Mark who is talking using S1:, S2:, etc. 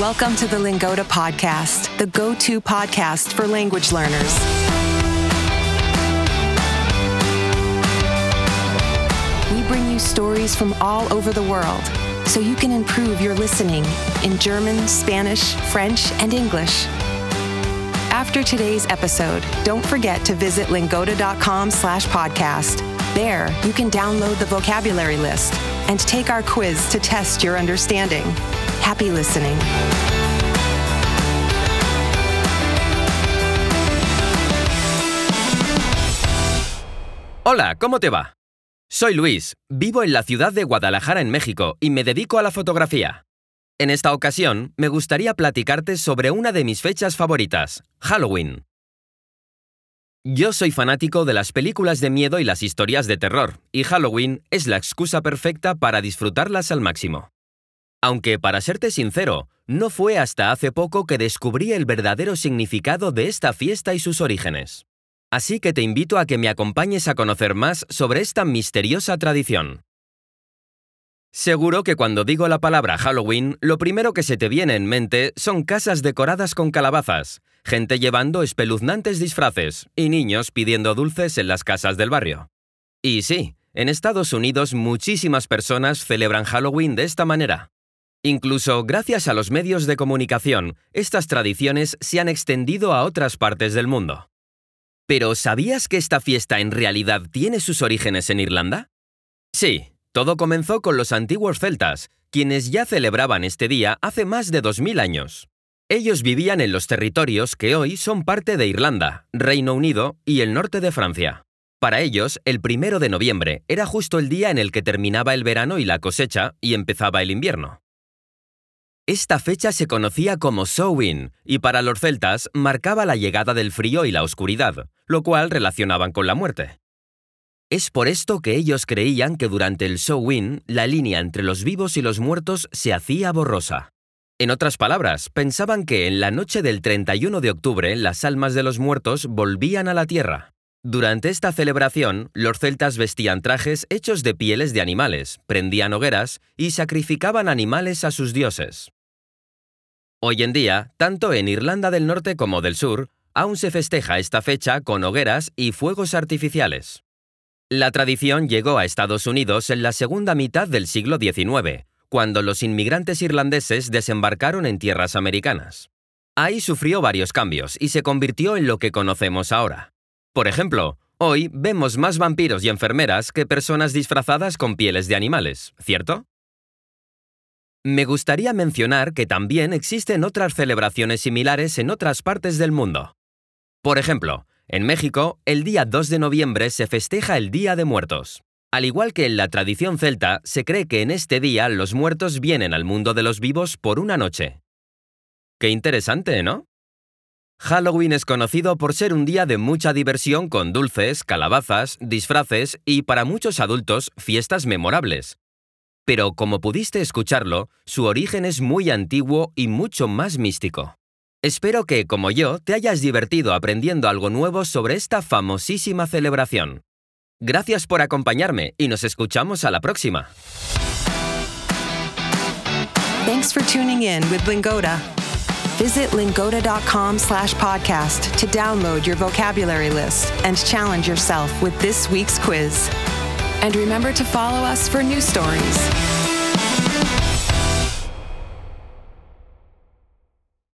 S1: Welcome to the Lingoda Podcast, the go to podcast for language learners. We bring you stories from all over the world so you can improve your listening in German, Spanish, French, and English. After today's episode, don't forget to visit lingoda.com slash podcast. There, you can download the vocabulary list and take our quiz to test your understanding. Happy listening.
S2: Hola, ¿cómo te va? Soy Luis, vivo en la ciudad de Guadalajara, en México, y me dedico a la fotografía. En esta ocasión, me gustaría platicarte sobre una de mis fechas favoritas, Halloween. Yo soy fanático de las películas de miedo y las historias de terror, y Halloween es la excusa perfecta para disfrutarlas al máximo. Aunque, para serte sincero, no fue hasta hace poco que descubrí el verdadero significado de esta fiesta y sus orígenes. Así que te invito a que me acompañes a conocer más sobre esta misteriosa tradición. Seguro que cuando digo la palabra Halloween, lo primero que se te viene en mente son casas decoradas con calabazas, gente llevando espeluznantes disfraces y niños pidiendo dulces en las casas del barrio. Y sí, en Estados Unidos muchísimas personas celebran Halloween de esta manera. Incluso gracias a los medios de comunicación, estas tradiciones se han extendido a otras partes del mundo. Pero ¿sabías que esta fiesta en realidad tiene sus orígenes en Irlanda? Sí, todo comenzó con los antiguos celtas, quienes ya celebraban este día hace más de 2000 años. Ellos vivían en los territorios que hoy son parte de Irlanda, Reino Unido y el norte de Francia. Para ellos, el primero de noviembre era justo el día en el que terminaba el verano y la cosecha y empezaba el invierno. Esta fecha se conocía como Samhain y para los celtas marcaba la llegada del frío y la oscuridad, lo cual relacionaban con la muerte. Es por esto que ellos creían que durante el Samhain la línea entre los vivos y los muertos se hacía borrosa. En otras palabras, pensaban que en la noche del 31 de octubre las almas de los muertos volvían a la tierra. Durante esta celebración, los celtas vestían trajes hechos de pieles de animales, prendían hogueras y sacrificaban animales a sus dioses. Hoy en día, tanto en Irlanda del Norte como del Sur, aún se festeja esta fecha con hogueras y fuegos artificiales. La tradición llegó a Estados Unidos en la segunda mitad del siglo XIX, cuando los inmigrantes irlandeses desembarcaron en tierras americanas. Ahí sufrió varios cambios y se convirtió en lo que conocemos ahora. Por ejemplo, hoy vemos más vampiros y enfermeras que personas disfrazadas con pieles de animales, ¿cierto? Me gustaría mencionar que también existen otras celebraciones similares en otras partes del mundo. Por ejemplo, en México, el día 2 de noviembre se festeja el Día de Muertos. Al igual que en la tradición celta, se cree que en este día los muertos vienen al mundo de los vivos por una noche. Qué interesante, ¿no? Halloween es conocido por ser un día de mucha diversión con dulces, calabazas, disfraces y, para muchos adultos, fiestas memorables, pero como pudiste escucharlo, su origen es muy antiguo y mucho más místico. Espero que, como yo, te hayas divertido aprendiendo algo nuevo sobre esta famosísima celebración. Gracias por acompañarme y nos escuchamos a la próxima.
S1: Thanks for tuning in with Lingoda. Visit lingoda.com slash podcast to download your vocabulary list and challenge yourself with this week's quiz. And remember to follow us for new stories.